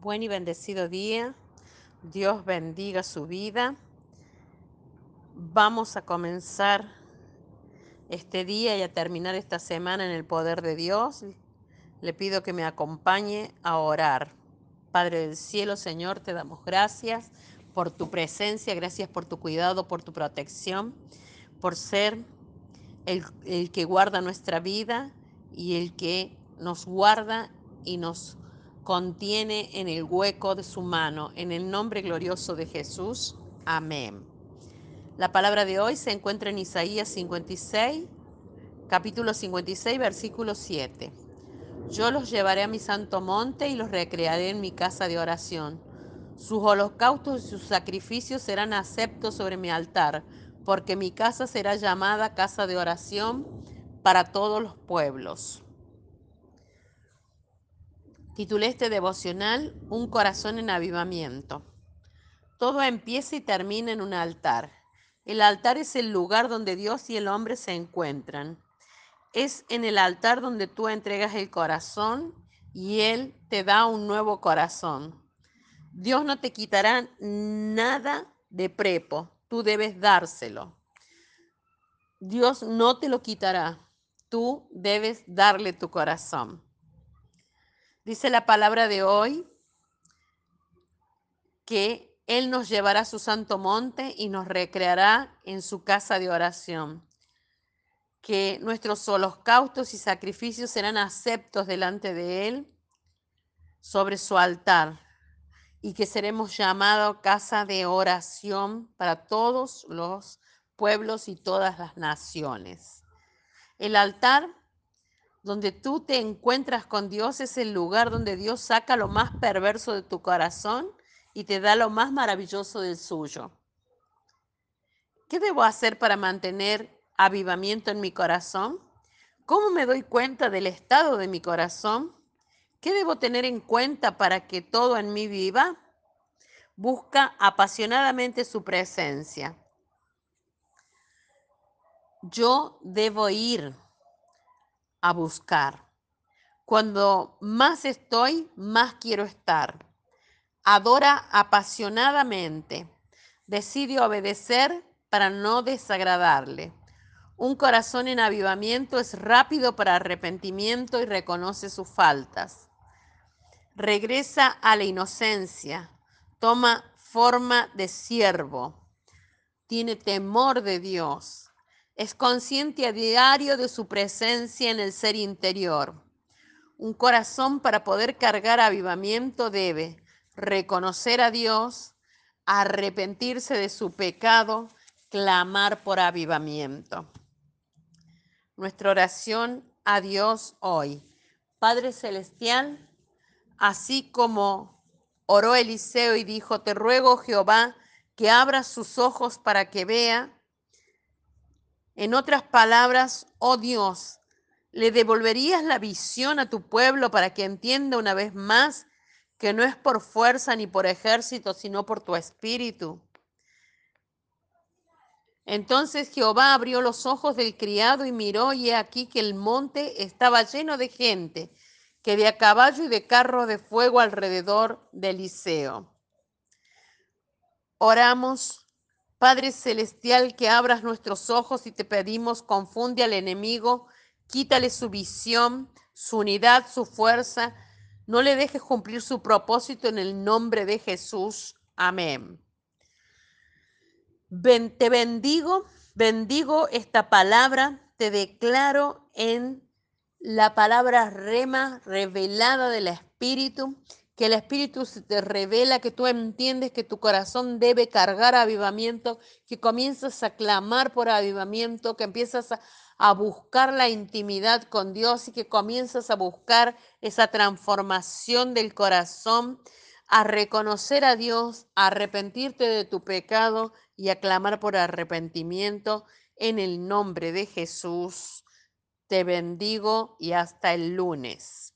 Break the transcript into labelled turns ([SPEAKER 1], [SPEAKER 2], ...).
[SPEAKER 1] Buen y bendecido día. Dios bendiga su vida. Vamos a comenzar este día y a terminar esta semana en el poder de Dios. Le pido que me acompañe a orar. Padre del cielo, Señor, te damos gracias por tu presencia, gracias por tu cuidado, por tu protección, por ser el, el que guarda nuestra vida y el que nos guarda y nos contiene en el hueco de su mano. En el nombre glorioso de Jesús. Amén. La palabra de hoy se encuentra en Isaías 56, capítulo 56, versículo 7. Yo los llevaré a mi santo monte y los recrearé en mi casa de oración. Sus holocaustos y sus sacrificios serán aceptos sobre mi altar, porque mi casa será llamada casa de oración para todos los pueblos. Titulé este devocional Un corazón en avivamiento. Todo empieza y termina en un altar. El altar es el lugar donde Dios y el hombre se encuentran. Es en el altar donde tú entregas el corazón y Él te da un nuevo corazón. Dios no te quitará nada de prepo, tú debes dárselo. Dios no te lo quitará, tú debes darle tu corazón. Dice la palabra de hoy que Él nos llevará a su santo monte y nos recreará en su casa de oración. Que nuestros holocaustos y sacrificios serán aceptos delante de Él sobre su altar y que seremos llamados casa de oración para todos los pueblos y todas las naciones. El altar donde tú te encuentras con Dios es el lugar donde Dios saca lo más perverso de tu corazón y te da lo más maravilloso del suyo. ¿Qué debo hacer para mantener avivamiento en mi corazón? ¿Cómo me doy cuenta del estado de mi corazón? ¿Qué debo tener en cuenta para que todo en mí viva? Busca apasionadamente su presencia. Yo debo ir a buscar. Cuando más estoy, más quiero estar. Adora apasionadamente. Decide obedecer para no desagradarle. Un corazón en avivamiento es rápido para arrepentimiento y reconoce sus faltas. Regresa a la inocencia. Toma forma de siervo. Tiene temor de Dios es consciente a diario de su presencia en el ser interior. Un corazón para poder cargar avivamiento debe reconocer a Dios, arrepentirse de su pecado, clamar por avivamiento. Nuestra oración a Dios hoy. Padre Celestial, así como oró Eliseo y dijo, te ruego Jehová que abra sus ojos para que vea, en otras palabras, oh Dios, ¿le devolverías la visión a tu pueblo para que entienda una vez más que no es por fuerza ni por ejército, sino por tu espíritu? Entonces Jehová abrió los ojos del criado y miró, y he aquí que el monte estaba lleno de gente, que de a caballo y de carro de fuego alrededor de Eliseo. Oramos Padre Celestial, que abras nuestros ojos y te pedimos, confunde al enemigo, quítale su visión, su unidad, su fuerza. No le dejes cumplir su propósito en el nombre de Jesús. Amén. te bendigo, bendigo esta palabra, te declaro en la palabra rema revelada del Espíritu que el Espíritu te revela, que tú entiendes que tu corazón debe cargar avivamiento, que comienzas a clamar por avivamiento, que empiezas a, a buscar la intimidad con Dios y que comienzas a buscar esa transformación del corazón, a reconocer a Dios, a arrepentirte de tu pecado y a clamar por arrepentimiento en el nombre de Jesús. Te bendigo y hasta el lunes.